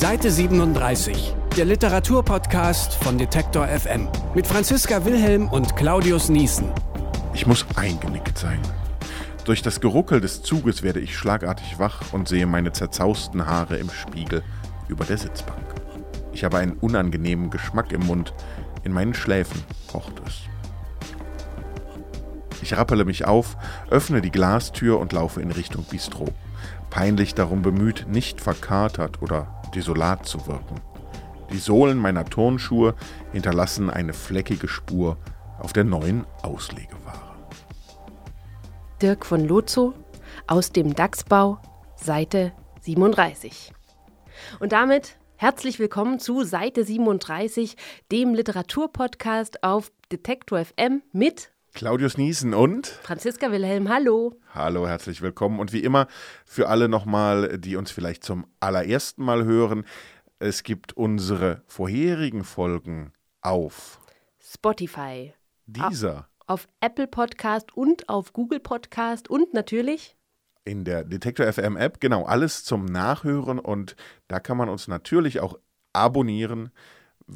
Seite 37, der Literaturpodcast von Detektor FM mit Franziska Wilhelm und Claudius Niesen. Ich muss eingenickt sein. Durch das Geruckel des Zuges werde ich schlagartig wach und sehe meine zerzausten Haare im Spiegel über der Sitzbank. Ich habe einen unangenehmen Geschmack im Mund. In meinen Schläfen pocht es. Ich rappele mich auf, öffne die Glastür und laufe in Richtung Bistro. Peinlich darum bemüht, nicht verkatert oder desolat zu wirken. Die Sohlen meiner Turnschuhe hinterlassen eine fleckige Spur auf der neuen Auslegeware. Dirk von Lozo aus dem DAX-Bau, Seite 37. Und damit herzlich willkommen zu Seite 37, dem Literaturpodcast auf Detektor FM mit Claudius Niesen und Franziska Wilhelm. Hallo. Hallo, herzlich willkommen. Und wie immer für alle nochmal, die uns vielleicht zum allerersten Mal hören, es gibt unsere vorherigen Folgen auf Spotify, dieser, auf Apple Podcast und auf Google Podcast und natürlich in der Detektor FM App. Genau, alles zum Nachhören und da kann man uns natürlich auch abonnieren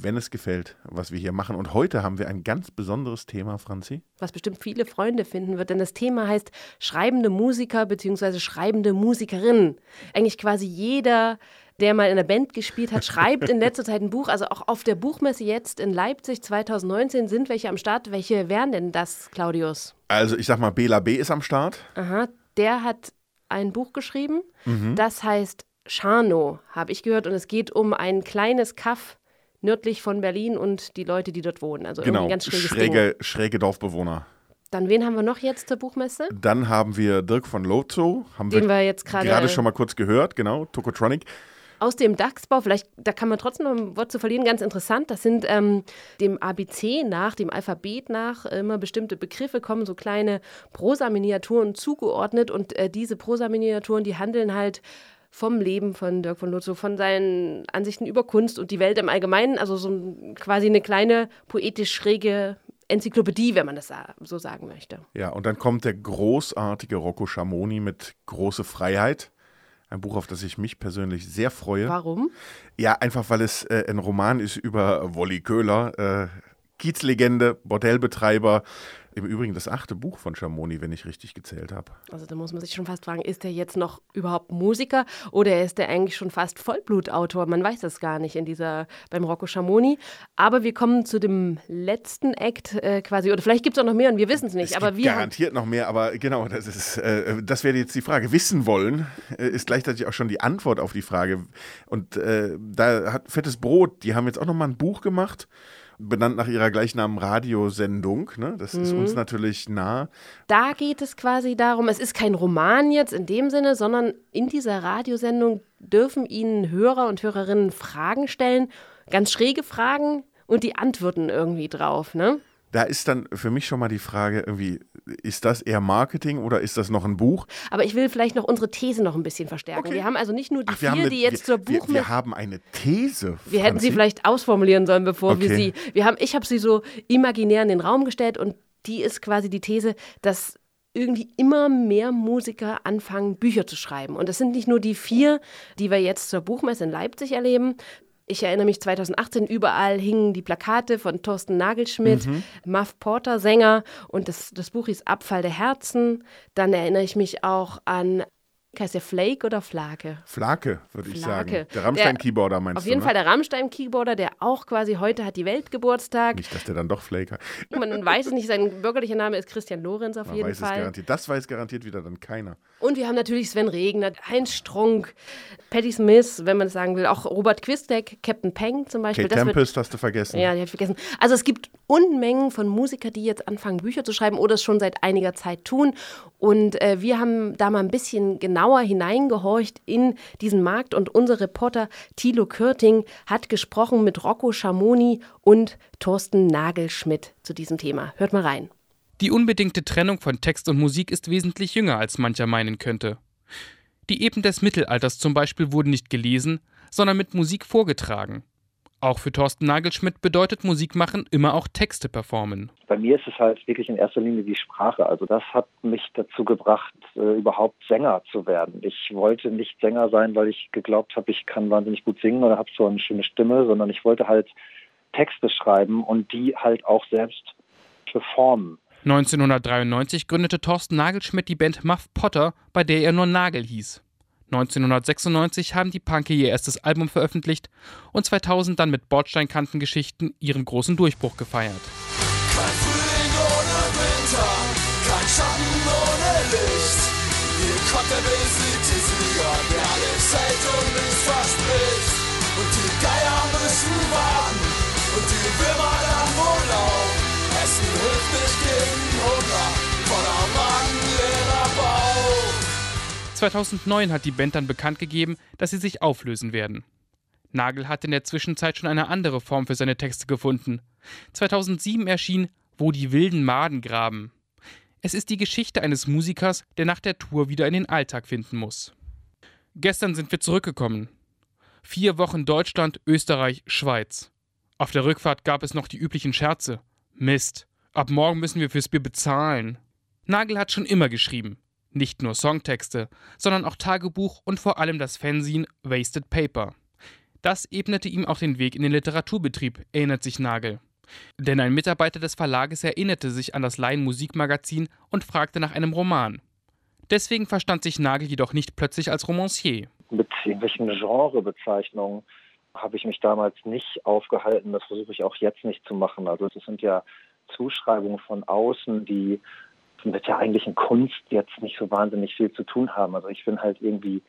wenn es gefällt, was wir hier machen. Und heute haben wir ein ganz besonderes Thema, Franzi. Was bestimmt viele Freunde finden wird, denn das Thema heißt schreibende Musiker bzw. schreibende Musikerinnen. Eigentlich quasi jeder, der mal in der Band gespielt hat, schreibt in letzter Zeit ein Buch. Also auch auf der Buchmesse jetzt in Leipzig 2019 sind welche am Start. Welche wären denn das, Claudius? Also ich sag mal, Bela B. ist am Start. Aha, der hat ein Buch geschrieben. Mhm. Das heißt Scharno, habe ich gehört. Und es geht um ein kleines Kaff nördlich von Berlin und die Leute, die dort wohnen. Also genau, ganz schräge, schräge Dorfbewohner. Dann wen haben wir noch jetzt zur Buchmesse? Dann haben wir Dirk von Lozo, haben Den wir, wir jetzt gerade schon mal kurz gehört, genau, Tokotronic. Aus dem DAX-Bau, vielleicht, da kann man trotzdem noch ein Wort zu verlieren, ganz interessant. Das sind ähm, dem ABC nach, dem Alphabet nach, immer bestimmte Begriffe kommen, so kleine Prosa-Miniaturen zugeordnet. Und äh, diese Prosa-Miniaturen, die handeln halt vom Leben von Dirk von Lutzow, von seinen Ansichten über Kunst und die Welt im Allgemeinen. Also so ein, quasi eine kleine poetisch schräge Enzyklopädie, wenn man das so sagen möchte. Ja, und dann kommt der großartige Rocco Schamoni mit Große Freiheit. Ein Buch, auf das ich mich persönlich sehr freue. Warum? Ja, einfach weil es äh, ein Roman ist über Wolli Köhler, äh, Kiezlegende, Bordellbetreiber, im Übrigen das achte Buch von Schamoni, wenn ich richtig gezählt habe. Also da muss man sich schon fast fragen, ist er jetzt noch überhaupt Musiker oder ist er eigentlich schon fast Vollblutautor? Man weiß das gar nicht in dieser beim Rocco Schamoni. Aber wir kommen zu dem letzten Act äh, quasi, oder vielleicht gibt es auch noch mehr und wir wissen es nicht. Aber gibt garantiert noch mehr, aber genau, das ist, äh, das wäre jetzt die Frage. Wissen wollen äh, ist gleichzeitig auch schon die Antwort auf die Frage. Und äh, da hat Fettes Brot, die haben jetzt auch noch mal ein Buch gemacht benannt nach ihrer gleichnamen Radiosendung. Ne? Das mhm. ist uns mhm. natürlich nah. Da geht es quasi darum, es ist kein Roman jetzt in dem Sinne, sondern in dieser Radiosendung dürfen Ihnen Hörer und Hörerinnen Fragen stellen, ganz schräge Fragen und die antworten irgendwie drauf. Ne? da ist dann für mich schon mal die Frage, irgendwie, ist das eher Marketing oder ist das noch ein Buch? Aber ich will vielleicht noch unsere These noch ein bisschen verstärken. Okay. Wir haben also nicht nur die Ach, vier, eine, die jetzt wir, zur Buch wir, wir haben eine These. Wir hätten sie vielleicht ausformulieren sollen, bevor okay. wir sie. Wir haben, ich habe sie so imaginär in den Raum gestellt und die ist quasi die These, dass irgendwie immer mehr Musiker anfangen, Bücher zu schreiben. Und das sind nicht nur die vier, die wir jetzt zur Buchmesse in Leipzig erleben, ich erinnere mich 2018, überall hingen die Plakate von Thorsten Nagelschmidt, mhm. Muff Porter, Sänger, und das, das Buch hieß Abfall der Herzen. Dann erinnere ich mich auch an Heißt der Flake oder Flake? Flake, würde ich sagen. Der Rammstein-Keyboarder meinst auf du? Auf jeden ne? Fall der Rammstein-Keyboarder, der auch quasi heute hat die Welt Geburtstag. Nicht, dass der dann doch Flake hat. Man weiß es nicht, sein bürgerlicher Name ist Christian Lorenz auf Man jeden weiß Fall. Es garantiert. Das weiß garantiert wieder dann keiner. Und wir haben natürlich Sven Regner, Heinz Strunk, Patti Smith, wenn man es sagen will, auch Robert Quistek, Captain Peng zum Beispiel. Kate Tempest hast du vergessen. Ja, die habe ich vergessen. Also es gibt Unmengen von Musikern, die jetzt anfangen, Bücher zu schreiben oder es schon seit einiger Zeit tun. Und äh, wir haben da mal ein bisschen genauer hineingehorcht in diesen Markt und unser Reporter Thilo Kürting hat gesprochen mit Rocco Schamoni und Thorsten Nagelschmidt zu diesem Thema. Hört mal rein. Die unbedingte Trennung von Text und Musik ist wesentlich jünger, als mancher meinen könnte. Die Eben des Mittelalters zum Beispiel wurden nicht gelesen, sondern mit Musik vorgetragen. Auch für Thorsten Nagelschmidt bedeutet Musikmachen immer auch Texte performen. Bei mir ist es halt wirklich in erster Linie die Sprache. Also das hat mich dazu gebracht, äh, überhaupt Sänger zu werden. Ich wollte nicht Sänger sein, weil ich geglaubt habe, ich kann wahnsinnig gut singen oder habe so eine schöne Stimme, sondern ich wollte halt Texte schreiben und die halt auch selbst performen. 1993 gründete Thorsten Nagelschmidt die Band Muff Potter, bei der er nur Nagel hieß. 1996 haben die Punky ihr erstes Album veröffentlicht und 2000 dann mit Bordsteinkantengeschichten ihren großen Durchbruch gefeiert. Kein Frühling ohne Winter, kein Schatten ohne Licht. Hier kommt der besiegte Sieger, der alles hält und nichts verspricht. Und die Geier müssen warten und die Würmer 2009 hat die Band dann bekannt gegeben, dass sie sich auflösen werden. Nagel hat in der Zwischenzeit schon eine andere Form für seine Texte gefunden. 2007 erschien Wo die wilden Maden graben. Es ist die Geschichte eines Musikers, der nach der Tour wieder in den Alltag finden muss. Gestern sind wir zurückgekommen. Vier Wochen Deutschland, Österreich, Schweiz. Auf der Rückfahrt gab es noch die üblichen Scherze. Mist, ab morgen müssen wir fürs Bier bezahlen. Nagel hat schon immer geschrieben. Nicht nur Songtexte, sondern auch Tagebuch und vor allem das Fanzine Wasted Paper. Das ebnete ihm auch den Weg in den Literaturbetrieb, erinnert sich Nagel. Denn ein Mitarbeiter des Verlages erinnerte sich an das Laien-Musikmagazin und fragte nach einem Roman. Deswegen verstand sich Nagel jedoch nicht plötzlich als Romancier. Mit irgendwelchen Genrebezeichnungen habe ich mich damals nicht aufgehalten. Das versuche ich auch jetzt nicht zu machen. Also das sind ja Zuschreibungen von außen, die mit der eigentlichen Kunst jetzt nicht so wahnsinnig viel zu tun haben. Also ich bin halt irgendwie,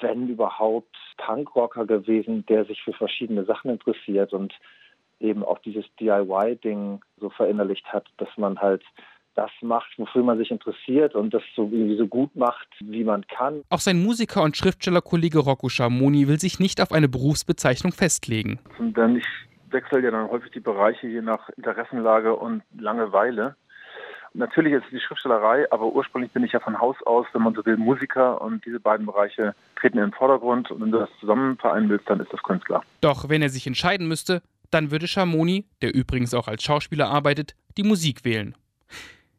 wenn überhaupt, Punkrocker gewesen, der sich für verschiedene Sachen interessiert und eben auch dieses DIY-Ding so verinnerlicht hat, dass man halt das macht, wofür man sich interessiert und das so irgendwie so gut macht, wie man kann. Auch sein Musiker und Schriftstellerkollege Rocco Schamoni will sich nicht auf eine Berufsbezeichnung festlegen. Denn ich wechsle ja dann häufig die Bereiche je nach Interessenlage und Langeweile. Natürlich ist es die Schriftstellerei, aber ursprünglich bin ich ja von Haus aus, wenn man so will, Musiker und diese beiden Bereiche treten in den Vordergrund und wenn du das zusammen vereinen willst, dann ist das Künstler. Doch wenn er sich entscheiden müsste, dann würde Schamoni, der übrigens auch als Schauspieler arbeitet, die Musik wählen.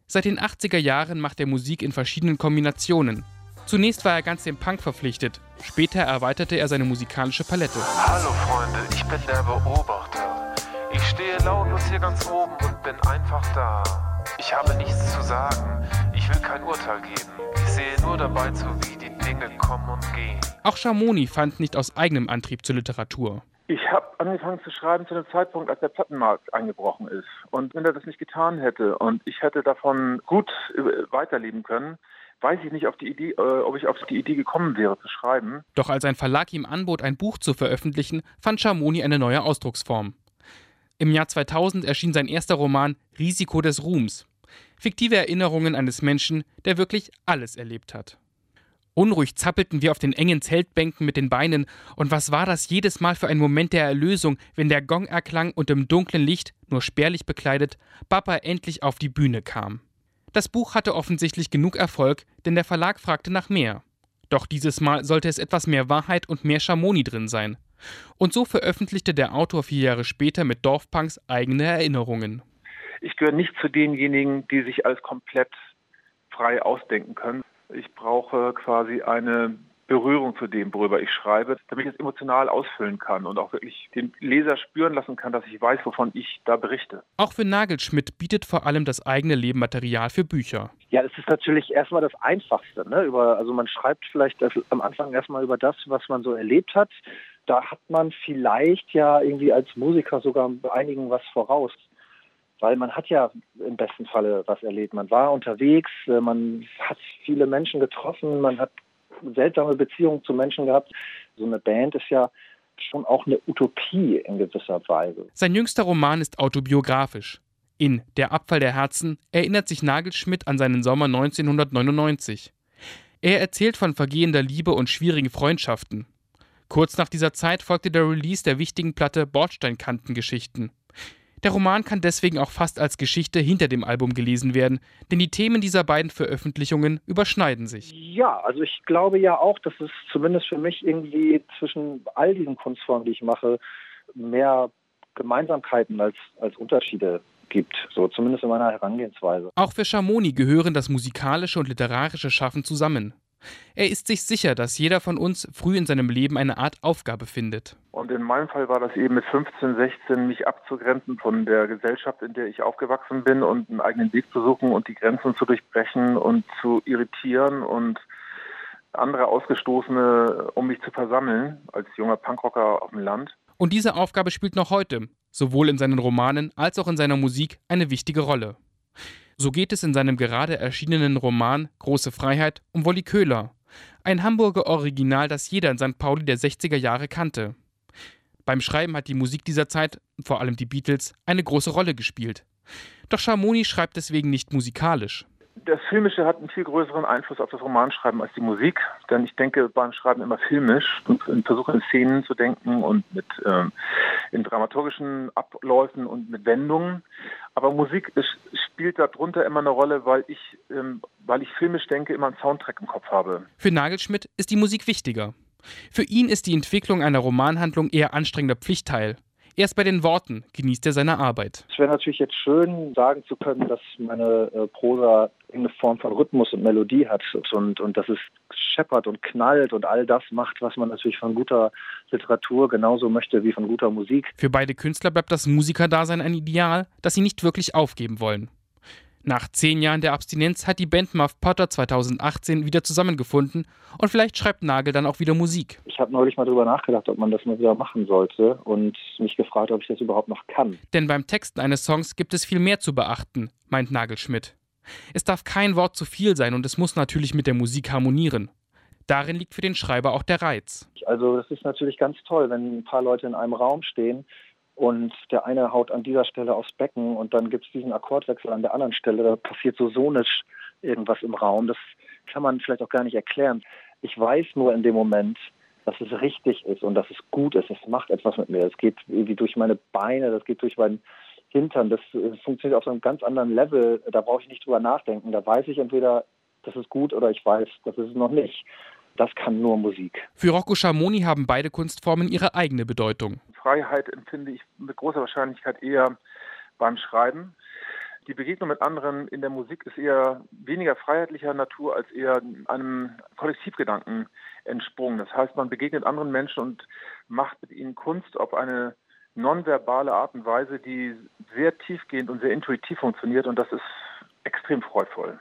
Seit den 80er Jahren macht er Musik in verschiedenen Kombinationen. Zunächst war er ganz dem Punk verpflichtet, später erweiterte er seine musikalische Palette. Hallo Freunde, ich bin der Beobachter. Ich stehe lautlos hier ganz oben und bin einfach da. Ich habe nichts zu sagen, ich will kein Urteil geben. Ich sehe nur dabei zu, wie die Dinge kommen und gehen. Auch Schamoni fand nicht aus eigenem Antrieb zur Literatur. Ich habe angefangen zu schreiben zu dem Zeitpunkt, als der Plattenmarkt eingebrochen ist. Und wenn er das nicht getan hätte und ich hätte davon gut weiterleben können, weiß ich nicht, Idee, äh, ob ich auf die Idee gekommen wäre zu schreiben. Doch als ein Verlag ihm anbot, ein Buch zu veröffentlichen, fand Schamoni eine neue Ausdrucksform. Im Jahr 2000 erschien sein erster Roman Risiko des Ruhms. Fiktive Erinnerungen eines Menschen, der wirklich alles erlebt hat. Unruhig zappelten wir auf den engen Zeltbänken mit den Beinen, und was war das jedes Mal für ein Moment der Erlösung, wenn der Gong erklang und im dunklen Licht, nur spärlich bekleidet, Papa endlich auf die Bühne kam. Das Buch hatte offensichtlich genug Erfolg, denn der Verlag fragte nach mehr. Doch dieses Mal sollte es etwas mehr Wahrheit und mehr Schamoni drin sein. Und so veröffentlichte der Autor vier Jahre später mit Dorfpunks eigene Erinnerungen. Ich gehöre nicht zu denjenigen, die sich alles komplett frei ausdenken können. Ich brauche quasi eine Berührung zu dem, worüber ich schreibe, damit ich es emotional ausfüllen kann und auch wirklich den Leser spüren lassen kann, dass ich weiß, wovon ich da berichte. Auch für Nagelschmidt bietet vor allem das eigene Leben Material für Bücher. Ja, das ist natürlich erstmal das Einfachste. Ne? Über, also man schreibt vielleicht am Anfang erstmal über das, was man so erlebt hat. Da hat man vielleicht ja irgendwie als Musiker sogar einigen was voraus weil man hat ja im besten Falle was erlebt. Man war unterwegs, man hat viele Menschen getroffen, man hat seltsame Beziehungen zu Menschen gehabt. So eine Band ist ja schon auch eine Utopie in gewisser Weise. Sein jüngster Roman ist autobiografisch. In Der Abfall der Herzen erinnert sich Nagelschmidt an seinen Sommer 1999. Er erzählt von vergehender Liebe und schwierigen Freundschaften. Kurz nach dieser Zeit folgte der Release der wichtigen Platte Bordsteinkantengeschichten. Der Roman kann deswegen auch fast als Geschichte hinter dem Album gelesen werden, denn die Themen dieser beiden Veröffentlichungen überschneiden sich. Ja, also ich glaube ja auch, dass es zumindest für mich irgendwie zwischen all diesen Kunstformen, die ich mache, mehr Gemeinsamkeiten als, als Unterschiede gibt, so zumindest in meiner Herangehensweise. Auch für Schamoni gehören das musikalische und literarische Schaffen zusammen. Er ist sich sicher, dass jeder von uns früh in seinem Leben eine Art Aufgabe findet. Und in meinem Fall war das eben mit 15, 16, mich abzugrenzen von der Gesellschaft, in der ich aufgewachsen bin und einen eigenen Weg zu suchen und die Grenzen zu durchbrechen und zu irritieren und andere Ausgestoßene um mich zu versammeln, als junger Punkrocker auf dem Land. Und diese Aufgabe spielt noch heute, sowohl in seinen Romanen als auch in seiner Musik, eine wichtige Rolle. So geht es in seinem gerade erschienenen Roman Große Freiheit um Wolli Köhler, ein Hamburger Original, das jeder in St. Pauli der 60er Jahre kannte. Beim Schreiben hat die Musik dieser Zeit, vor allem die Beatles, eine große Rolle gespielt. Doch Schamoni schreibt deswegen nicht musikalisch das Filmische hat einen viel größeren Einfluss auf das Romanschreiben als die Musik, denn ich denke beim Schreiben immer filmisch und versuche in Szenen zu denken und mit ähm, in dramaturgischen Abläufen und mit Wendungen. Aber Musik ist, spielt darunter immer eine Rolle, weil ich, ähm, weil ich filmisch denke, immer einen Soundtrack im Kopf habe. Für Nagelschmidt ist die Musik wichtiger. Für ihn ist die Entwicklung einer Romanhandlung eher anstrengender Pflichtteil. Erst bei den Worten genießt er seine Arbeit. Es wäre natürlich jetzt schön, sagen zu können, dass meine äh, Prosa eine Form von Rhythmus und Melodie hat und, und dass es scheppert und knallt und all das macht, was man natürlich von guter Literatur genauso möchte wie von guter Musik. Für beide Künstler bleibt das Musikerdasein ein Ideal, das sie nicht wirklich aufgeben wollen. Nach zehn Jahren der Abstinenz hat die Band Muff Potter 2018 wieder zusammengefunden und vielleicht schreibt Nagel dann auch wieder Musik. Ich habe neulich mal darüber nachgedacht, ob man das mal wieder machen sollte und mich gefragt, ob ich das überhaupt noch kann. Denn beim Texten eines Songs gibt es viel mehr zu beachten, meint Nagelschmidt. Es darf kein Wort zu viel sein und es muss natürlich mit der Musik harmonieren. Darin liegt für den Schreiber auch der Reiz. Also es ist natürlich ganz toll, wenn ein paar Leute in einem Raum stehen und der eine haut an dieser Stelle aufs Becken und dann gibt es diesen Akkordwechsel an der anderen Stelle. Da passiert so sonisch irgendwas im Raum. Das kann man vielleicht auch gar nicht erklären. Ich weiß nur in dem Moment, dass es richtig ist und dass es gut ist. Es macht etwas mit mir. Es geht irgendwie durch meine Beine, das geht durch meinen Hintern. Das funktioniert auf so einem ganz anderen Level. Da brauche ich nicht drüber nachdenken. Da weiß ich entweder, das ist gut oder ich weiß, das ist es noch nicht. Das kann nur Musik. Für Rocco Schamoni haben beide Kunstformen ihre eigene Bedeutung. Freiheit empfinde ich mit großer Wahrscheinlichkeit eher beim Schreiben. Die Begegnung mit anderen in der Musik ist eher weniger freiheitlicher Natur als eher einem Kollektivgedanken entsprungen. Das heißt, man begegnet anderen Menschen und macht mit ihnen Kunst auf eine nonverbale Art und Weise, die sehr tiefgehend und sehr intuitiv funktioniert und das ist extrem freudvoll.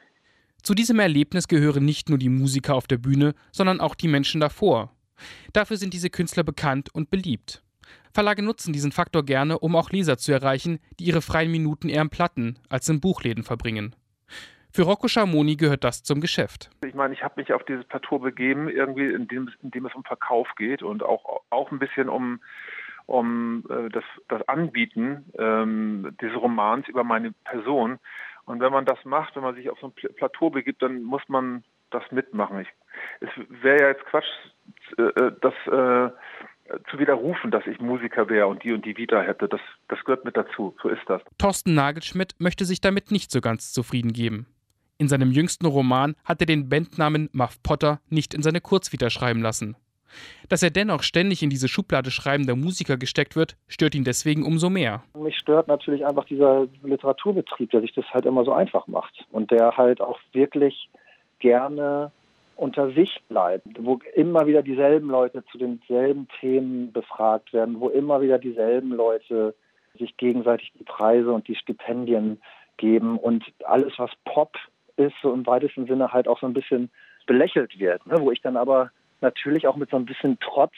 Zu diesem Erlebnis gehören nicht nur die Musiker auf der Bühne, sondern auch die Menschen davor. Dafür sind diese Künstler bekannt und beliebt. Verlage nutzen diesen Faktor gerne, um auch Leser zu erreichen, die ihre freien Minuten eher im Platten als in Buchläden verbringen. Für Rocco Schamoni gehört das zum Geschäft. Ich meine, ich habe mich auf dieses Plateau begeben, irgendwie, in dem, in dem es um Verkauf geht und auch, auch ein bisschen um, um äh, das, das Anbieten ähm, dieses Romans über meine Person. Und wenn man das macht, wenn man sich auf so ein Plateau begibt, dann muss man das mitmachen. Ich, es wäre ja jetzt Quatsch, äh, äh das äh, zu widerrufen, dass ich Musiker wäre und die und die Vita hätte. Das, das gehört mit dazu. So ist das. Thorsten Nagelschmidt möchte sich damit nicht so ganz zufrieden geben. In seinem jüngsten Roman hat er den Bandnamen Muff Potter nicht in seine Kurzvita schreiben lassen. Dass er dennoch ständig in diese Schublade schreibender Musiker gesteckt wird, stört ihn deswegen umso mehr. Mich stört natürlich einfach dieser Literaturbetrieb, der sich das halt immer so einfach macht und der halt auch wirklich gerne unter sich bleibt, wo immer wieder dieselben Leute zu denselben Themen befragt werden, wo immer wieder dieselben Leute sich gegenseitig die Preise und die Stipendien geben und alles, was Pop ist, so im weitesten Sinne halt auch so ein bisschen belächelt wird, ne? wo ich dann aber natürlich auch mit so ein bisschen Trotz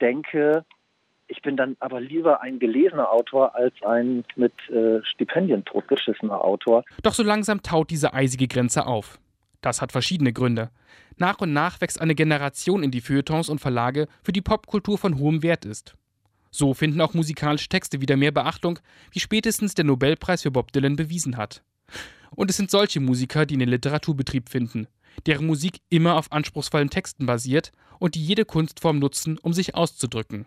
denke, ich bin dann aber lieber ein gelesener Autor als ein mit äh, Stipendien totgeschissener Autor. Doch so langsam taut diese eisige Grenze auf. Das hat verschiedene Gründe. Nach und nach wächst eine Generation in die Feuilletons und Verlage, für die Popkultur von hohem Wert ist. So finden auch musikalische Texte wieder mehr Beachtung, wie spätestens der Nobelpreis für Bob Dylan bewiesen hat. Und es sind solche Musiker, die in den Literaturbetrieb finden, deren Musik immer auf anspruchsvollen Texten basiert und die jede Kunstform nutzen, um sich auszudrücken.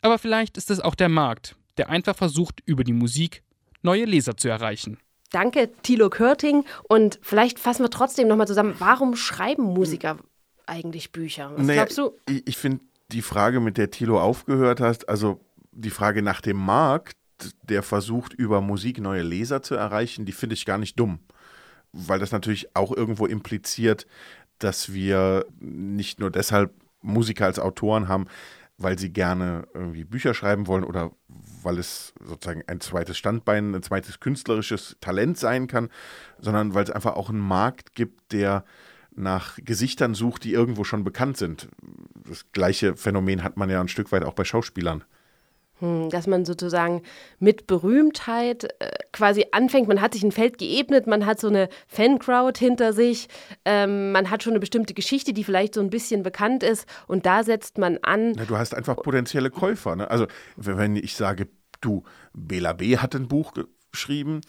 Aber vielleicht ist es auch der Markt, der einfach versucht, über die Musik neue Leser zu erreichen. Danke, Thilo Körting. Und vielleicht fassen wir trotzdem nochmal zusammen, warum schreiben Musiker eigentlich Bücher? Was naja, glaubst du? Ich, ich finde die Frage, mit der Thilo aufgehört hast, also die Frage nach dem Markt, der versucht, über Musik neue Leser zu erreichen, die finde ich gar nicht dumm. Weil das natürlich auch irgendwo impliziert, dass wir nicht nur deshalb Musiker als Autoren haben, weil sie gerne irgendwie Bücher schreiben wollen oder weil es sozusagen ein zweites Standbein, ein zweites künstlerisches Talent sein kann, sondern weil es einfach auch einen Markt gibt, der nach Gesichtern sucht, die irgendwo schon bekannt sind. Das gleiche Phänomen hat man ja ein Stück weit auch bei Schauspielern. Hm, dass man sozusagen mit Berühmtheit äh, quasi anfängt. Man hat sich ein Feld geebnet, man hat so eine Fancrowd hinter sich, ähm, man hat schon eine bestimmte Geschichte, die vielleicht so ein bisschen bekannt ist und da setzt man an. Na, du hast einfach potenzielle Käufer. Ne? Also wenn ich sage, du, Bela B. hat ein Buch geschrieben,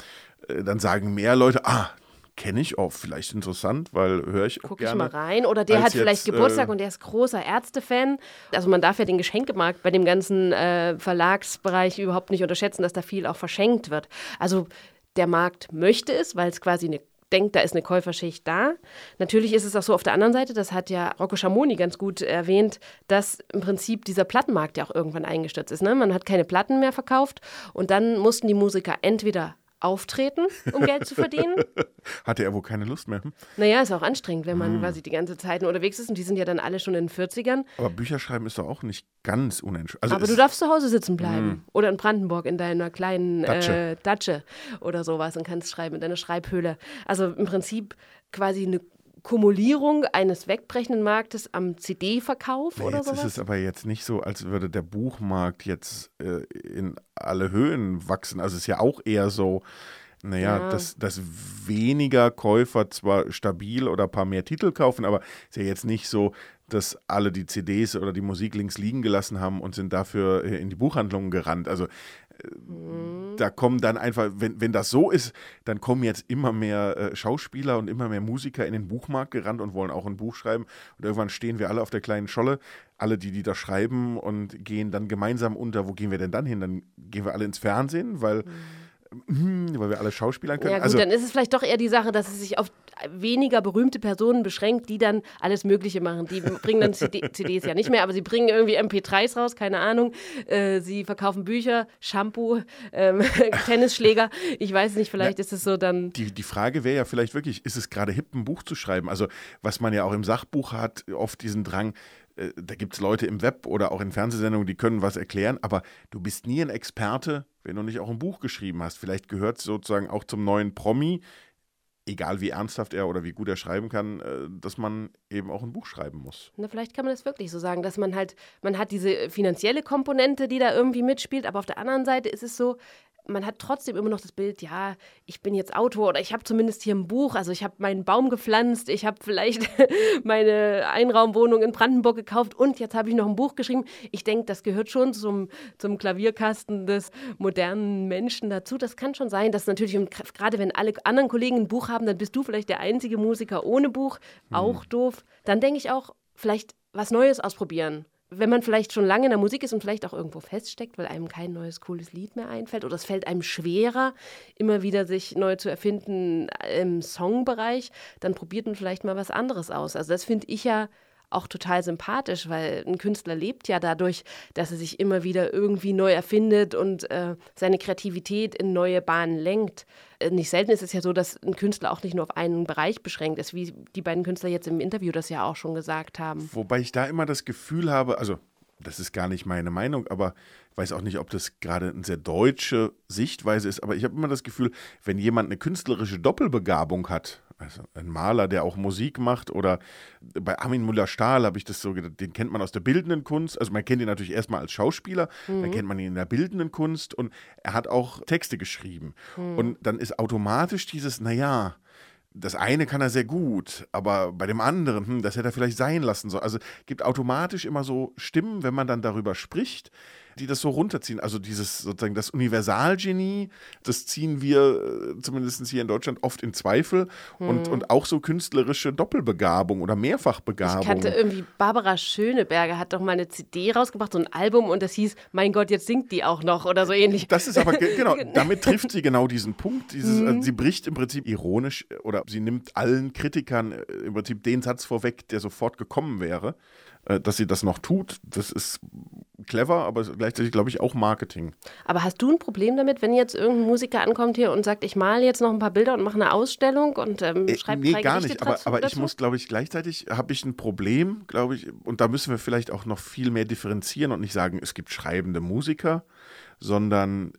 äh, dann sagen mehr Leute, ah, kenne ich auch, vielleicht interessant, weil höre ich Guck gerne. ich mal rein. Oder der hat jetzt, vielleicht Geburtstag äh, und der ist großer Ärztefan. Also man darf ja den Geschenkemarkt bei dem ganzen äh, Verlagsbereich überhaupt nicht unterschätzen, dass da viel auch verschenkt wird. Also der Markt möchte es, weil es quasi eine denkt, da ist eine Käuferschicht da. Natürlich ist es auch so auf der anderen Seite, das hat ja Rocco Schamoni ganz gut erwähnt, dass im Prinzip dieser Plattenmarkt ja auch irgendwann eingestürzt ist. Ne? Man hat keine Platten mehr verkauft und dann mussten die Musiker entweder auftreten, um Geld zu verdienen. Hatte er wohl keine Lust mehr. Hm? Naja, ist auch anstrengend, wenn man quasi die ganze Zeit nur unterwegs ist und die sind ja dann alle schon in den 40ern. Aber Bücher schreiben ist doch auch nicht ganz unentscheidend. Also Aber du darfst zu Hause sitzen bleiben. Oder in Brandenburg in deiner kleinen Datsche. äh, Datsche oder sowas und kannst schreiben in deiner Schreibhöhle. Also im Prinzip quasi eine Kumulierung eines wegbrechenden Marktes am CD-Verkauf Na, oder jetzt ist sowas. es aber jetzt nicht so, als würde der Buchmarkt jetzt äh, in alle Höhen wachsen. Also es ist ja auch eher so, naja, Ja. dass, dass weniger Käufer zwar stabil oder ein paar mehr Titel kaufen, aber es ist ja jetzt nicht so, dass alle die CDs oder die Musik links liegen gelassen haben und sind dafür äh, in die Buchhandlungen gerannt. Also. Da kommen dann einfach, wenn, wenn das so ist, dann kommen jetzt immer mehr äh, Schauspieler und immer mehr Musiker in den Buchmarkt gerannt und wollen auch ein Buch schreiben. Und irgendwann stehen wir alle auf der kleinen Scholle, alle, die, die da schreiben und gehen dann gemeinsam unter. Wo gehen wir denn dann hin? Dann gehen wir alle ins Fernsehen, weil, hm, weil wir alle Schauspielern können. Ja gut, also, dann ist es vielleicht doch eher die Sache, dass es sich auf weniger berühmte Personen beschränkt, die dann alles Mögliche machen. Die bringen dann CD, CDs ja nicht mehr, aber sie bringen irgendwie MP3s raus, keine Ahnung. Äh, sie verkaufen Bücher, Shampoo, ähm, Tennisschläger. Ich weiß nicht, vielleicht ist es so dann. die, die Frage wäre ja vielleicht wirklich, ist es gerade hip, ein Buch zu schreiben? Also, was man ja auch im Sachbuch hat, oft diesen Drang, äh, da gibt es Leute im Web oder auch in Fernsehsendungen, die können was erklären, aber du bist nie ein Experte, wenn du nicht auch ein Buch geschrieben hast. Vielleicht gehört es sozusagen auch zum neuen Promi, egal wie ernsthaft er oder wie gut er schreiben kann, äh, dass man eben auch ein Buch schreiben muss. Na, vielleicht kann man das wirklich so sagen, dass man halt, man hat diese finanzielle Komponente, die da irgendwie mitspielt, aber auf der anderen Seite ist es so, man hat trotzdem immer noch das Bild, ja, ich bin jetzt Autor oder ich habe zumindest hier ein Buch, also ich habe meinen Baum gepflanzt, ich habe vielleicht meine Einraumwohnung in Brandenburg gekauft und jetzt habe ich noch ein Buch geschrieben. Ich denke, das gehört schon zum, zum Klavierkasten des modernen Menschen dazu. Das kann schon sein, dass natürlich, gerade wenn alle anderen Kollegen ein Buch haben, dann bist du vielleicht der einzige Musiker ohne Buch, auch doof. Dann denke ich auch, vielleicht was Neues ausprobieren wenn man vielleicht schon lange in der Musik ist und vielleicht auch irgendwo feststeckt, weil einem kein neues cooles Lied mehr einfällt oder es fällt einem schwerer, immer wieder sich neu zu erfinden im Songbereich, dann probiert man vielleicht mal was anderes aus. Also das finde ich ja auch total sympathisch, weil ein Künstler lebt ja dadurch, dass er sich immer wieder irgendwie neu erfindet und äh, seine Kreativität in neue Bahnen lenkt. Äh, nicht selten ist es ja so, dass ein Künstler auch nicht nur auf einen Bereich beschränkt ist, wie die beiden Künstler jetzt im Interview das ja auch schon gesagt haben. Wobei ich da immer das Gefühl habe, also das ist gar nicht meine Meinung, aber ich weiß auch nicht, ob das gerade eine sehr deutsche Sichtweise ist, aber ich habe immer das Gefühl, wenn jemand eine künstlerische Doppelbegabung hat, also ein Maler, der auch Musik macht, oder bei Armin Müller-Stahl habe ich das so gedacht, den kennt man aus der bildenden Kunst, also man kennt ihn natürlich erstmal als Schauspieler, dann kennt man ihn in der bildenden Kunst und er hat auch Texte geschrieben. Und dann ist automatisch dieses, naja, das eine kann er sehr gut, aber bei dem anderen, hm, das hätte er vielleicht sein lassen sollen. Also gibt automatisch immer so Stimmen, wenn man dann darüber spricht, die das so runterziehen. Also dieses sozusagen das Universalgenie, das ziehen wir äh, zumindest hier in Deutschland oft in Zweifel und, und auch so künstlerische Doppelbegabung oder Mehrfachbegabung. Ich kannte irgendwie, Barbara Schöneberger hat doch mal eine CD rausgebracht, so ein Album, und das hieß, mein Gott, jetzt singt die auch noch oder so ähnlich. Das ist aber, ge- genau, damit trifft sie genau diesen Punkt. Dieses, also sie bricht im Prinzip ironisch äh, oder sie nimmt allen Kritikern äh, im Prinzip den Satz vorweg, der sofort gekommen wäre. Äh, Dass sie das noch tut, das ist clever, aber gleichzeitig, glaube ich, auch Marketing. Aber hast du ein Problem damit, wenn jetzt irgendein Musiker ankommt hier und sagt, ich male jetzt noch ein paar Bilder und mache eine Ausstellung und ähm, Äh, schreibe nee, drei gar nicht. Aber, aber ich muss, glaube ich, gleichzeitig habe ich ein Problem, glaube ich, und da müssen wir vielleicht auch noch viel mehr differenzieren und nicht sagen, es gibt schreibende Musiker, sondern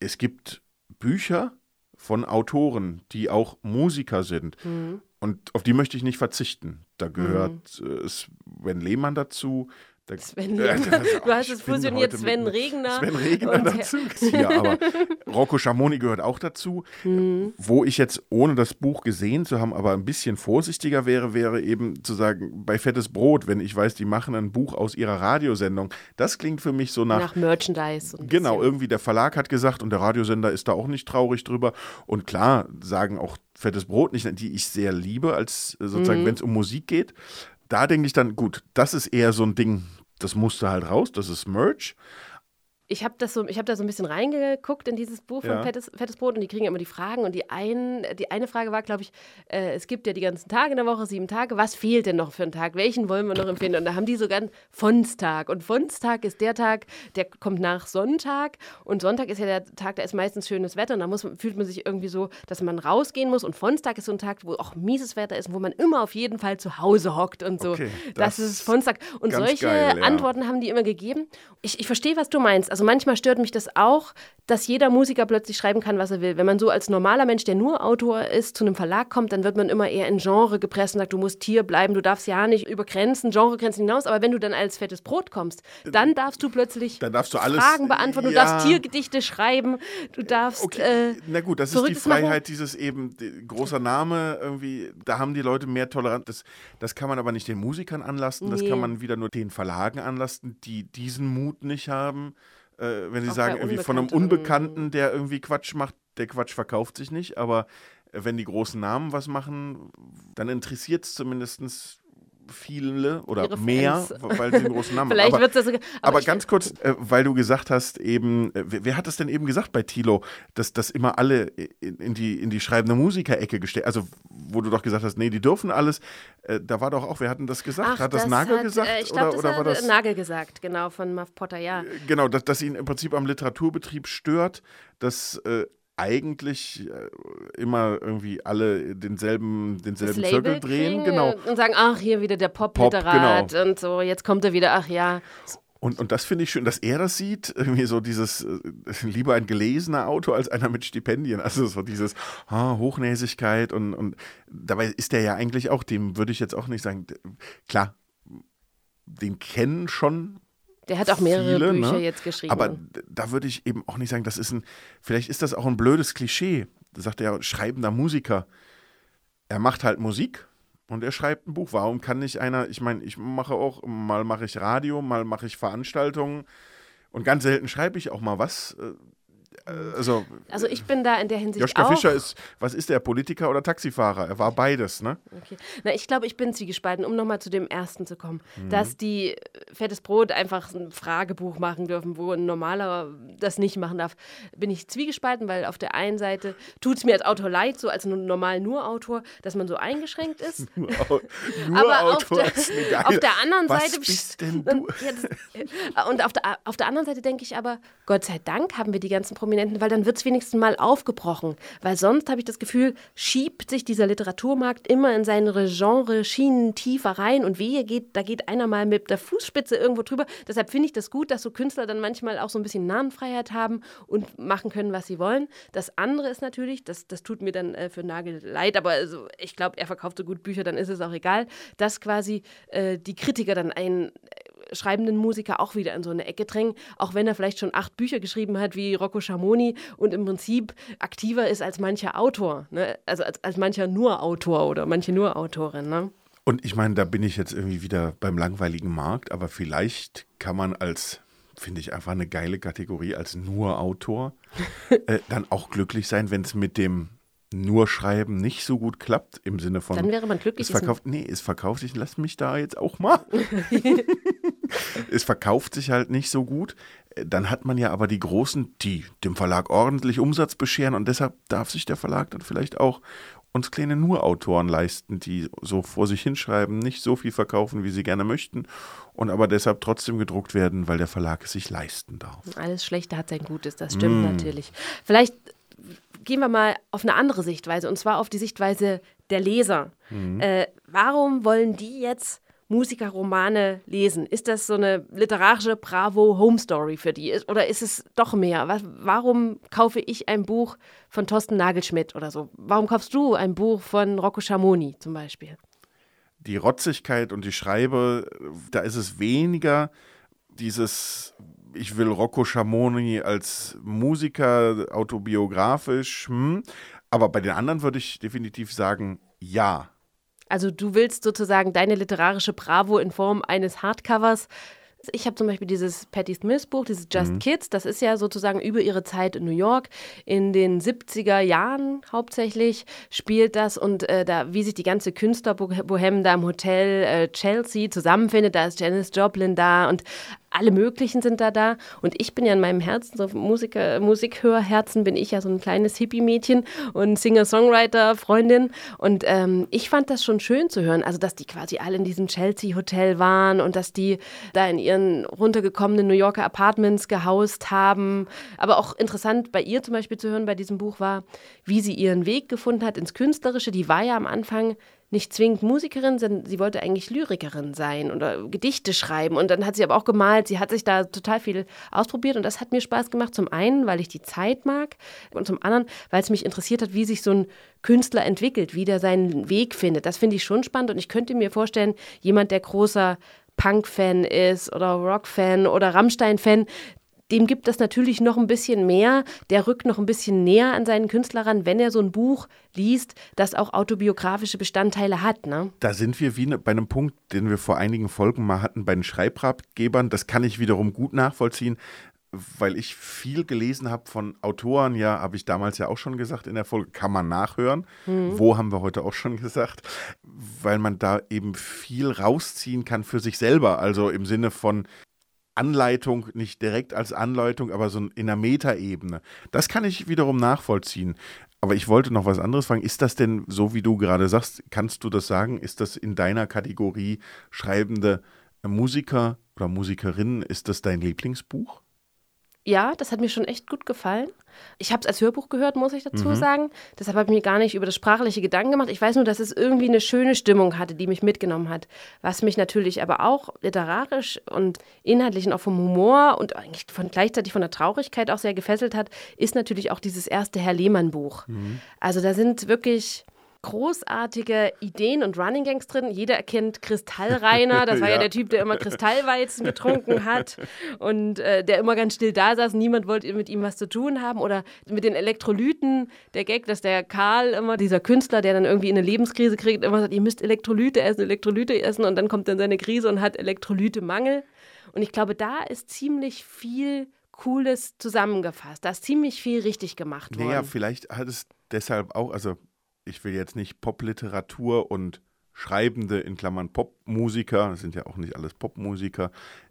es gibt Bücher von Autoren, die auch Musiker sind. Mhm. Und auf die möchte ich nicht verzichten. Da gehört äh, Sven Lehmann dazu. Da, Sven Äh, das- Du hast es fusioniert, Sven Regner Sven Regner und- dazu. Ja, aber Rocco Schamoni gehört auch dazu. Mhm. Wo ich jetzt, ohne das Buch gesehen zu haben, aber ein bisschen vorsichtiger wäre, wäre eben zu sagen, bei Fettes Brot, wenn ich weiß, die machen ein Buch aus ihrer Radiosendung. Das klingt für mich so nach, nach Merchandise. Genau, bisschen. irgendwie der Verlag hat gesagt und der Radiosender ist da auch nicht traurig drüber. Und klar, sagen auch Fettes Brot nicht, die ich sehr liebe, als sozusagen, Mhm. wenn es um Musik geht. Da denke ich dann, gut, das ist eher so ein Ding, das musste halt raus, das ist Merch. Ich habe so, ich hab da so ein bisschen reingeguckt in dieses Buch von Ja. Fettes, Fettes Brot und die kriegen ja immer die Fragen. Und die, ein, die eine Frage war, glaube ich, äh, es gibt ja die ganzen Tage in der Woche, sieben Tage. Was fehlt denn noch für einen Tag? Welchen wollen wir noch empfehlen? Und da haben die sogar einen Fonstag. Und Fonstag ist der Tag, der kommt nach Sonntag. Und Sonntag ist ja der Tag, da ist meistens schönes Wetter. Und da muss, fühlt man sich irgendwie so, dass man rausgehen muss. Und Fonstag ist so ein Tag, wo auch mieses Wetter ist und wo man immer auf jeden Fall zu Hause hockt und so. Okay, das, das ist Fonstag. Und solche geil, ja. Antworten haben die immer gegeben. Ich, ich verstehe, was du meinst. Also manchmal stört mich das auch, dass jeder Musiker plötzlich schreiben kann, was er will. Wenn man so als normaler Mensch, der nur Autor ist, zu einem Verlag kommt, dann wird man immer eher in Genre gepresst und sagt, du musst hier bleiben, du darfst ja nicht über Grenzen, Genregrenzen hinaus. Aber wenn du dann als fettes Brot kommst, dann darfst du plötzlich Dann darfst du alles- Fragen beantworten, du Ja. darfst Tiergedichte schreiben, du darfst Okay, äh, na gut, das ist die. Freiheit, dieses eben die, großer Name irgendwie, da haben die Leute mehr Toleranz. Das, das kann man aber nicht den Musikern anlasten, das Nee. kann man wieder nur den Verlagen anlasten, die diesen Mut nicht haben. Äh, wenn sie Auch sagen, irgendwie von einem. Unbekannten, der irgendwie Quatsch macht, der Quatsch verkauft sich nicht, aber äh, wenn die großen Namen was machen, dann interessiert es zumindest viele oder Ihre mehr, Fans. weil sie einen großen Namen haben. Vielleicht Aber- sogar. aber, ich- ganz kurz, äh, weil du gesagt hast, eben, äh, wer, wer hat das denn eben gesagt bei Tilo, dass das immer alle in, in die, in die schreibende Musiker-Ecke gestellt, also wo du doch gesagt hast, nee, die dürfen alles, äh, da war doch auch, wer hat denn das gesagt? Ach, hat das, Nagel hat, gesagt? Äh, ich glaube, das oder hat das? Nagel gesagt, genau, von Muff Potter, ja. Genau, dass, dass ihn im Prinzip am Literaturbetrieb stört, dass äh, eigentlich äh, immer irgendwie alle denselben, denselben Zirkel drehen. Genau. und sagen, ach, hier wieder der Pop-Literat Pop, genau. und so, jetzt kommt er wieder, ach ja. Und, und das finde ich schön, dass er das sieht, irgendwie so dieses, äh, lieber ein gelesener Autor als einer mit Stipendien. Also so dieses ah, Hochnäsigkeit und, und dabei ist der ja eigentlich auch, dem würde ich jetzt auch nicht sagen, klar, den kennen schon Der hat auch mehrere viele, Bücher ne? jetzt geschrieben. Aber da würde ich eben auch nicht sagen, das ist ein, vielleicht ist das auch ein blödes Klischee. Da sagt er, schreibender Musiker. Er macht halt Musik und er schreibt ein Buch. Warum kann nicht einer, ich meine, ich mache auch, mal mache ich Radio, mal mache ich Veranstaltungen und ganz selten schreibe ich auch mal was. Also, also ich bin da in der Hinsicht Joschka auch. Fischer ist, was ist der, Politiker oder Taxifahrer? Er war beides, ne? Okay. Na, ich glaube, ich bin zwiegespalten, um nochmal zu dem ersten zu kommen. Mhm. Dass die äh, Fettes Brot einfach ein Fragebuch machen dürfen, wo ein normaler das nicht machen darf, bin ich zwiegespalten, weil auf der einen Seite tut es mir als Autor leid, so als normal nur Autor, dass man so eingeschränkt ist. Nur Aber auf Autor der, eine geile- auf der anderen was Seite. bist denn Und, du? jetzt, äh, und auf, der, auf der anderen Seite denke ich aber, Gott sei Dank haben wir die ganzen Prominenten, weil dann wird es wenigstens mal aufgebrochen. Weil sonst habe ich das Gefühl, schiebt sich dieser Literaturmarkt immer in seine Genre-Schienen tiefer rein und wehe geht, da geht einer mal mit der Fußspitze irgendwo drüber. Deshalb finde ich das gut, dass so Künstler dann manchmal auch so ein bisschen Namenfreiheit haben und machen können, was sie wollen. Das andere ist natürlich, das, das tut mir dann äh, für Nagel leid, aber also, ich glaube, er verkauft so gut Bücher, dann ist es auch egal, dass quasi äh, die Kritiker dann einen schreibenden Musiker auch wieder in so eine Ecke drängen, auch wenn er vielleicht schon acht Bücher geschrieben hat wie Rocco Schamoni und im Prinzip aktiver ist als mancher Autor, ne? also als, als mancher nur Autor oder manche nur Autorin. Ne? Und ich meine, da bin ich jetzt irgendwie wieder beim langweiligen Markt, aber vielleicht kann man als, finde ich einfach eine geile Kategorie, als nur Autor äh, dann auch glücklich sein, wenn es mit dem nur Schreiben nicht so gut klappt, im Sinne von. Dann wäre man glücklich, Es verkauft, nee, es verkauft sich, lass mich da jetzt auch mal. es verkauft sich halt nicht so gut. Äh, Dann hat man ja aber die Großen, die dem Verlag ordentlich Umsatz bescheren und deshalb darf sich der Verlag dann vielleicht auch uns kleine Nur-Autoren leisten, die so vor sich hinschreiben, nicht so viel verkaufen, wie sie gerne möchten und aber deshalb trotzdem gedruckt werden, weil der Verlag es sich leisten darf. Alles Schlechte hat sein Gutes, das stimmt mm. natürlich. Vielleicht gehen wir mal auf eine andere Sichtweise und zwar auf die Sichtweise der Leser. Mhm. Äh, warum wollen die jetzt Musikerromane lesen? Ist das so eine literarische Bravo-Home-Story für die? Oder ist es doch mehr? Warum kaufe ich ein Buch von Thorsten Nagelschmidt oder so? Warum kaufst du ein Buch von Rocco Schamoni zum Beispiel? Die Rotzigkeit und die Schreibe, da ist es weniger dieses, ich will Rocco Schamoni als Musiker autobiografisch, hm. aber bei den anderen würde ich definitiv sagen, ja. Also du willst sozusagen deine literarische Bravo in Form eines Hardcovers ich habe zum Beispiel dieses Patti Smith Buch, dieses Just mhm. Kids, das ist ja sozusagen über ihre Zeit in New York. In den 70er Jahren hauptsächlich spielt das und äh, da, wie sich die ganze Künstlerbohem da im Hotel äh, Chelsea zusammenfindet, da ist Janis Joplin da und alle möglichen sind da da. Und ich bin ja in meinem Herzen, so Musiker, Musikhörherzen, bin ich ja so ein kleines Hippie-Mädchen und Singer-Songwriter-Freundin. Und ähm, ich fand das schon schön zu hören, also dass die quasi alle in diesem Chelsea-Hotel waren und dass die da in ihren runtergekommenen New Yorker Apartments gehaust haben. Aber auch interessant bei ihr zum Beispiel zu hören bei diesem Buch war, wie sie ihren Weg gefunden hat ins Künstlerische. Die war ja am Anfang nicht zwingend Musikerin, sondern sie wollte eigentlich Lyrikerin sein oder Gedichte schreiben. Und dann hat sie aber auch gemalt. Sie hat sich da total viel ausprobiert und das hat mir Spaß gemacht. Zum einen, weil ich die Zeit mag und zum anderen, weil es mich interessiert hat, wie sich so ein Künstler entwickelt, wie der seinen Weg findet. Das finde ich schon spannend und ich könnte mir vorstellen, jemand, der großer Punk-Fan ist oder Rock-Fan oder Rammstein-Fan, dem gibt das natürlich noch ein bisschen mehr. Der rückt noch ein bisschen näher an seinen Künstler ran, wenn er so ein Buch liest, das auch autobiografische Bestandteile hat. Ne? Da sind wir wie ne, bei einem Punkt, den wir vor einigen Folgen mal hatten bei den Schreibratgebern. Das kann ich wiederum gut nachvollziehen weil ich viel gelesen habe von Autoren, ja, habe ich damals ja auch schon gesagt in der Folge, kann man nachhören. Mhm. Wo haben wir heute auch schon gesagt, weil man da eben viel rausziehen kann für sich selber. Also im Sinne von, Anleitung, nicht direkt als Anleitung, aber so in der Metaebene. Das kann ich wiederum nachvollziehen. Aber ich wollte noch was anderes fragen. Ist das denn, so wie du gerade sagst, kannst du das sagen? Ist das in deiner Kategorie schreibende Musiker oder Musikerinnen, ist das dein Lieblingsbuch? Ja, das hat mir schon echt gut gefallen. Ich habe es als Hörbuch gehört, muss ich dazu mhm. sagen. Deshalb habe ich mir gar nicht über das sprachliche Gedanken gemacht. Ich weiß nur, dass es irgendwie eine schöne Stimmung hatte, die mich mitgenommen hat. Was mich natürlich aber auch literarisch und inhaltlich und auch vom Humor und eigentlich von, gleichzeitig von der Traurigkeit auch sehr gefesselt hat, ist natürlich auch dieses erste Herr Lehmann-Buch. Mhm. Also da sind wirklich großartige Ideen und Running Gangs drin. Jeder erkennt Kristallreiner. Das war ja. ja der Typ, der immer Kristallweizen getrunken hat und äh, der immer ganz still da saß. Niemand wollte mit ihm was zu tun haben. Oder mit den Elektrolyten. Der Gag, dass der Karl immer, dieser Künstler, der dann irgendwie eine Lebenskrise kriegt, immer sagt, ihr müsst Elektrolyte essen, Elektrolyte essen. Und dann kommt dann seine Krise und hat Elektrolytemangel. Und ich glaube, da ist ziemlich viel Cooles zusammengefasst. Da ist ziemlich viel richtig gemacht worden. Naja, vielleicht hat es deshalb auch, also ich will jetzt nicht Popliteratur und Schreibende in Klammern Popmusiker, das sind ja auch nicht alles Popmusiker,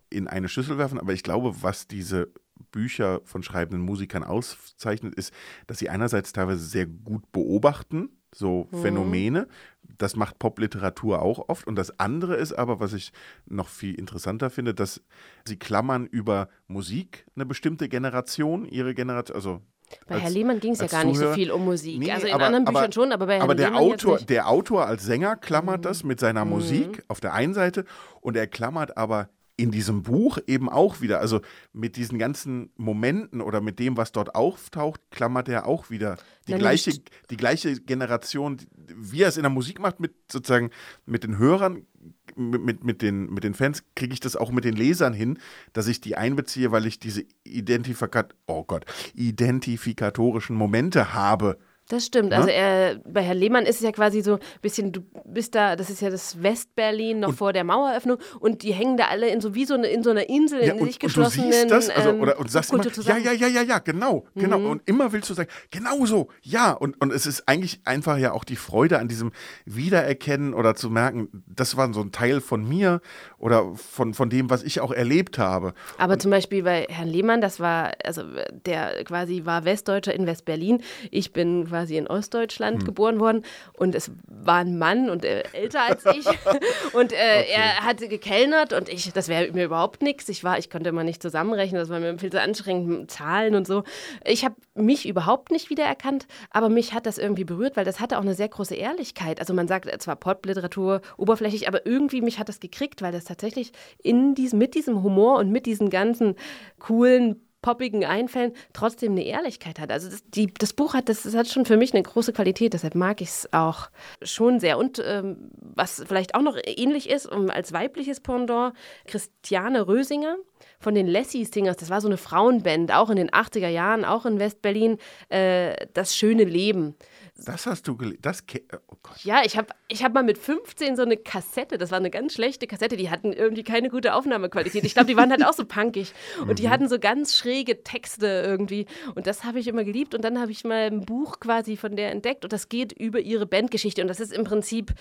in eine Schüssel werfen, aber ich glaube, was diese Bücher von schreibenden Musikern auszeichnet, ist, dass sie einerseits teilweise sehr gut beobachten, so mhm. Phänomene. Das macht Popliteratur auch oft. Und das andere ist aber, was ich noch viel interessanter finde, dass sie klammern über Musik eine bestimmte Generation, ihre Generation, also bei als, Herr Lehmann ging es ja gar Zuhörer. nicht so viel um Musik. Nee, also in aber, anderen Büchern aber, schon, aber bei Herrn Aber der Lehmann Autor, der Autor als Sänger klammert mhm. das mit seiner mhm. Musik auf der einen Seite und er klammert aber in diesem Buch eben auch wieder, also mit diesen ganzen Momenten oder mit dem, was dort auftaucht, klammert er auch wieder die, gleiche, die gleiche Generation, wie er es in der Musik macht, mit sozusagen mit den Hörern, mit, mit, den, mit den Fans, kriege ich das auch mit den Lesern hin, dass ich die einbeziehe, weil ich diese Identifikat oh Gott, identifikatorischen Momente habe das stimmt. Ne? Also er, bei Herrn Lehmann ist es ja quasi so ein bisschen, du bist da, das ist ja das Westberlin noch und vor der Maueröffnung und die hängen da alle in so wie so eine, in so einer Insel ja, in und, sich geschlossenen. Und du siehst das, also, ähm, oder, und sagst immer, ja, ja, ja, ja, ja, genau, genau. Mhm. Und immer willst du sagen, genau so, ja. Und, und es ist eigentlich einfach ja auch die Freude an diesem Wiedererkennen oder zu merken, das war so ein Teil von mir oder von, von dem, was ich auch erlebt habe. Aber zum Beispiel bei Herrn Lehmann, das war, also der quasi war Westdeutscher in Westberlin. Ich bin quasi in Ostdeutschland Hm. geboren worden und es war ein Mann und äh, älter als ich. und äh, er hatte gekellnert und ich, das wäre mir überhaupt nichts. Ich war, ich konnte immer nicht zusammenrechnen, das war mir viel zu anstrengend, Zahlen und so. Ich habe mich überhaupt nicht wiedererkannt, aber mich hat das irgendwie berührt, weil das hatte auch eine sehr große Ehrlichkeit. Also man sagt zwar Popliteratur oberflächlich, aber irgendwie mich hat das gekriegt, weil das tatsächlich in diesem, mit diesem Humor und mit diesen ganzen coolen poppigen Einfällen trotzdem eine Ehrlichkeit hat. Also das, die, das Buch hat, das, das hat schon für mich eine große Qualität, deshalb mag ich es auch schon sehr. Und ähm, was vielleicht auch noch ähnlich ist, um als weibliches Pendant, Christiane Rösinger von den Lassie Singers, das war so eine Frauenband, auch in den 80er Jahren, auch in Westberlin, äh, Das schöne Leben. Das hast du gelesen. Das, ke- oh Gott. Ja, ich habe ich hab mal mit 15 so eine Kassette, das war eine ganz schlechte Kassette, die hatten irgendwie keine gute Aufnahmequalität. Ich glaube, die waren halt auch so punkig und die hatten so ganz schräge Texte irgendwie und das habe ich immer geliebt und dann habe ich mal ein Buch quasi von der entdeckt und das geht über ihre Bandgeschichte und das ist im Prinzip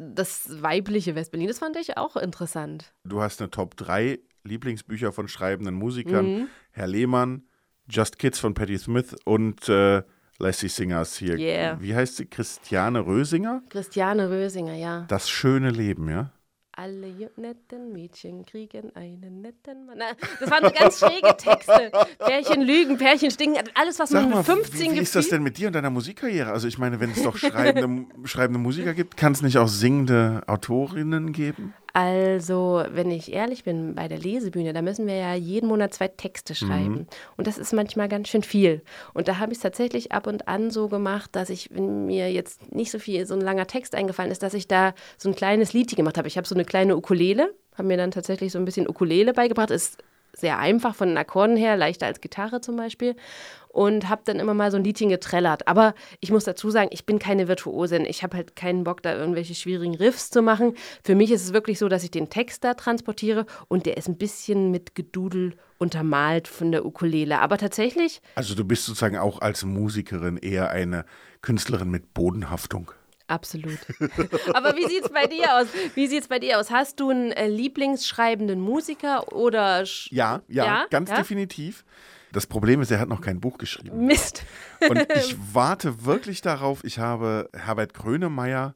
das weibliche Westberlin. Das fand ich auch interessant. Du hast eine Top 3 Lieblingsbücher von schreibenden Musikern. Mhm. Herr Lehmann, Just Kids von Patti Smith und äh, Lassie Singers hier. Yeah. Wie heißt sie? Christiane Rösinger? Christiane Rösinger, ja. Das schöne Leben, ja? Alle netten Mädchen kriegen einen netten Mann. Na, das waren so ganz schräge Texte. Pärchen lügen, Pärchen stinken, alles, was Sag man mal, mit 15 wie, wie ist das denn mit dir und deiner Musikkarriere? Also ich meine, wenn es doch schreibende, schreibende Musiker gibt, kann es nicht auch singende Autorinnen geben? Also, wenn ich ehrlich bin, bei der Lesebühne, da müssen wir ja jeden Monat zwei Texte schreiben. Und das ist manchmal ganz schön viel. Und da habe ich es tatsächlich ab und an so gemacht, dass ich, wenn mir jetzt nicht so viel, so ein langer Text eingefallen ist, dass ich da so ein kleines Liedchen gemacht habe. Ich habe so eine kleine Ukulele, habe mir dann tatsächlich so ein bisschen Ukulele beigebracht. Ist sehr einfach von den Akkorden her, leichter als Gitarre zum Beispiel. Und habe dann immer mal so ein Liedchen getrellert. Aber ich muss dazu sagen, ich bin keine Virtuosin. Ich habe halt keinen Bock, da irgendwelche schwierigen Riffs zu machen. Für mich ist es wirklich so, dass ich den Text da transportiere und der ist ein bisschen mit Gedudel untermalt von der Ukulele. Aber tatsächlich, Also du bist sozusagen auch als Musikerin eher eine Künstlerin mit Bodenhaftung. Absolut. Aber wie sieht es bei dir aus? Wie sieht's bei dir aus? Hast du einen äh, lieblingsschreibenden Musiker oder sch- Ja, ja, Ja? ganz Ja? definitiv. Das Problem ist, er hat noch kein Buch geschrieben. Mist? Und ich warte wirklich darauf. Ich habe Herbert Grönemeyer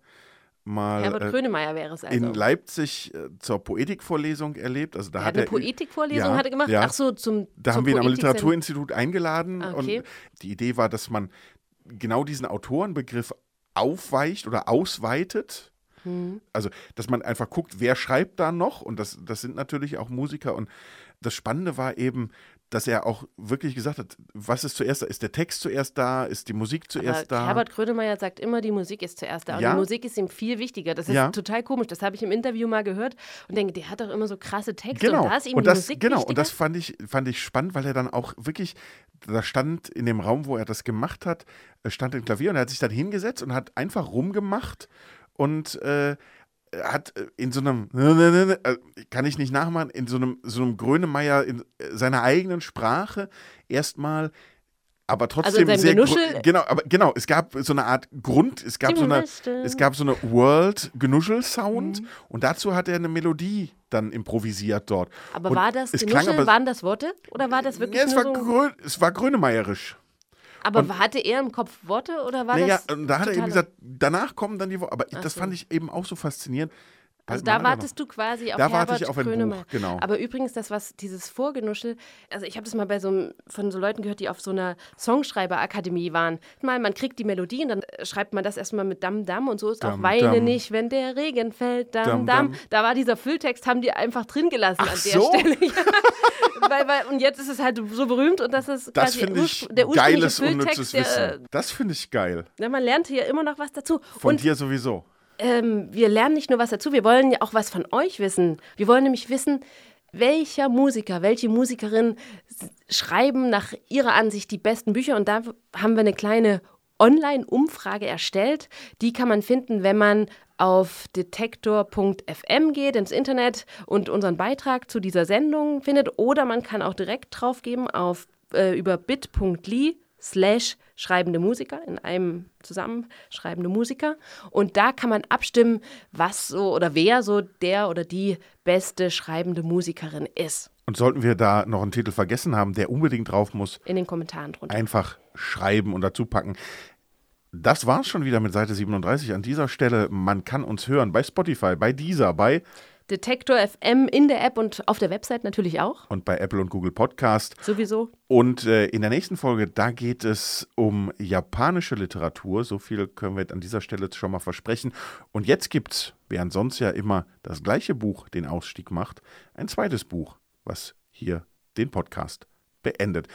mal Herbert äh, Grönemeyer wäre es also. in Leipzig äh, zur Poetikvorlesung erlebt. Also da er hat eine er Poetikvorlesung Ja, hat er gemacht? ja. Ach so, zum Da haben wir ihn am Literaturinstitut eingeladen okay. und die Idee war, dass man genau diesen Autorenbegriff aufweicht oder ausweitet. Hm. Also, dass man einfach guckt, wer schreibt da noch und das, das sind natürlich auch Musiker und das Spannende war eben, dass er auch wirklich gesagt hat, was ist zuerst da? Ist der Text zuerst da? Ist die Musik Aber zuerst da? Herbert Grönemeyer sagt immer, die Musik ist zuerst da. Und Ja? die Musik ist ihm viel wichtiger. Das ist Ja. total komisch. Das habe ich im Interview mal gehört und denke, der hat doch immer so krasse Texte. Genau. Und da ist ihm und die das, Musik genau. wichtiger. Und das fand ich, fand ich spannend, weil er dann auch wirklich, da stand in dem Raum, wo er das gemacht hat, äh, stand ein Klavier und er hat sich dann hingesetzt und hat einfach rumgemacht und äh, hat äh, in so einem, äh, kann ich nicht nachmachen, in so einem, so einem Grönemeyer in äh, seiner eigenen Sprache erstmal aber trotzdem seinem sehr Genuschel? genau aber genau es gab so eine Art Grund es gab so eine Genuschel. es gab so eine World Genuschel Sound Mhm. und dazu hat er eine Melodie dann improvisiert dort aber und war das, Genuschel, aber, waren das Worte? Oder war das wirklich ja, es, war so? grö, es war grönemeyerisch Aber hatte er im Kopf Worte oder war naja, das und da hat er eben gesagt, danach kommen dann die Worte. Aber Ach das so. fand ich eben auch so faszinierend. Also da wartest du quasi auf Da warte Herbert ich auf ein Buch, genau. Aber übrigens, das was dieses Vorgenuschel, also ich habe das mal bei so einem, von so Leuten gehört, die auf so einer Songschreiberakademie waren. Mal, man kriegt die Melodie und dann äh, schreibt man das erstmal mit Dam Dam und so ist auch Dam, Weine Dam. nicht, wenn der Regen fällt, Dam Dam, Dam. Da war dieser Fülltext, haben die einfach drin gelassen Ach an der so? Stelle. Weil, weil, und jetzt ist es halt so berühmt und das ist Das quasi ich der ursprüngliche geiles, Fülltext. Der, Wissen. Das finde ich geil. ja, man lernt hier immer noch was dazu. Von und dir sowieso. Ähm, wir lernen nicht nur was dazu, wir wollen ja auch was von euch wissen. Wir wollen nämlich wissen, welcher Musiker, welche Musikerin schreiben nach ihrer Ansicht die besten Bücher. Und da haben wir eine kleine Online-Umfrage erstellt. Die kann man finden, wenn man auf detektor.fm geht ins Internet und unseren Beitrag zu dieser Sendung findet. Oder man kann auch direkt draufgeben auf äh, über bit.ly slash schreibende Musiker, in einem zusammen schreibende Musiker. Und da kann man abstimmen, was so oder wer so der oder die beste schreibende Musikerin ist. Und sollten wir da noch einen Titel vergessen haben, der unbedingt drauf muss, In den Kommentaren drunter. einfach schreiben und dazu packen. Das war's schon wieder mit Seite 37 an dieser Stelle. Man kann uns hören bei Spotify, bei Deezer, bei Detektor FM in der App und auf der Website natürlich auch. und bei Apple und Google Podcast. Sowieso. Und äh, in der nächsten Folge, da geht es um japanische Literatur. So viel können wir an dieser Stelle schon mal versprechen. Und jetzt gibt's, während sonst ja immer das gleiche Buch den Ausstieg macht, ein zweites Buch, was hier den Podcast beendet.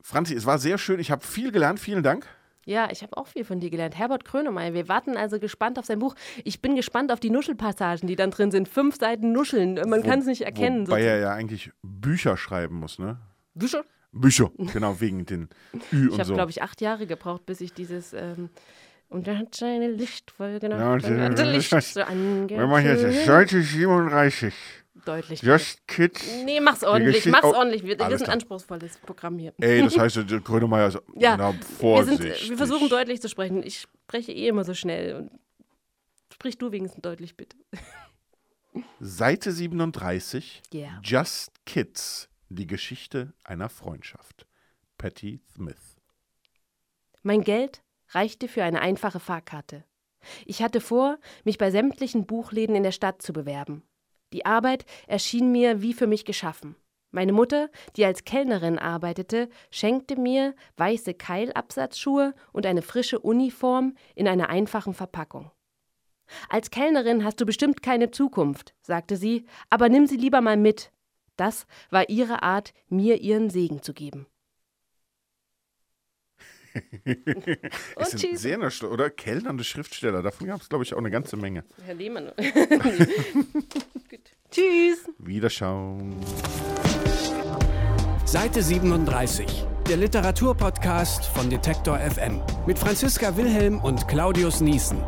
Franzi, es war sehr schön. Ich habe viel gelernt. Vielen Dank. Ja, ich habe auch viel von dir gelernt. Herbert Grönemeyer, wir warten also gespannt auf sein Buch. Ich bin gespannt auf die Nuschelpassagen, die dann drin sind. Fünf Seiten Nuscheln. Man kann es nicht erkennen. Wobei er ja eigentlich Bücher schreiben muss, ne? Bücher? Bücher, genau, wegen den Ü Ich und habe, so. glaube ich, acht Jahre gebraucht, bis ich dieses. Ähm, und er hat seine Lichtvoll genau. Ja, und dann hat Licht so Wenn man jetzt angezündet. Seite 37, Deutlich. Just Kids. Nee, mach's ordentlich, mach's Oh, ordentlich. Wir, wir alles sind ein anspruchsvolles Programm hier. Ey, das heißt, der Grönemeyer ist Ja, na, wir, Vorsicht. sind, wir versuchen deutlich zu sprechen. Ich spreche eh immer so schnell. Und sprich du wenigstens deutlich, bitte. Seite 37, Yeah. Just Kids, die Geschichte einer Freundschaft. Patty Smith. Mein Geld reichte für eine einfache Fahrkarte. Ich hatte vor, mich bei sämtlichen Buchläden in der Stadt zu bewerben. Die Arbeit erschien mir wie für mich geschaffen. Meine Mutter, die als Kellnerin arbeitete, schenkte mir weiße Keilabsatzschuhe und eine frische Uniform in einer einfachen Verpackung. Als Kellnerin hast du bestimmt keine Zukunft, sagte sie, aber nimm sie lieber mal mit. Das war ihre Art, mir ihren Segen zu geben. Es sind tschüss. sehr nüchtern, oder? Kellnernde Schriftsteller, davon gab es, glaube ich, auch eine ganze Menge. Herr Lehmann. Gut. Tschüss. Wiederschauen. Seite 37, der Literaturpodcast von Detektor FM mit Franziska Wilhelm und Claudius Niesen.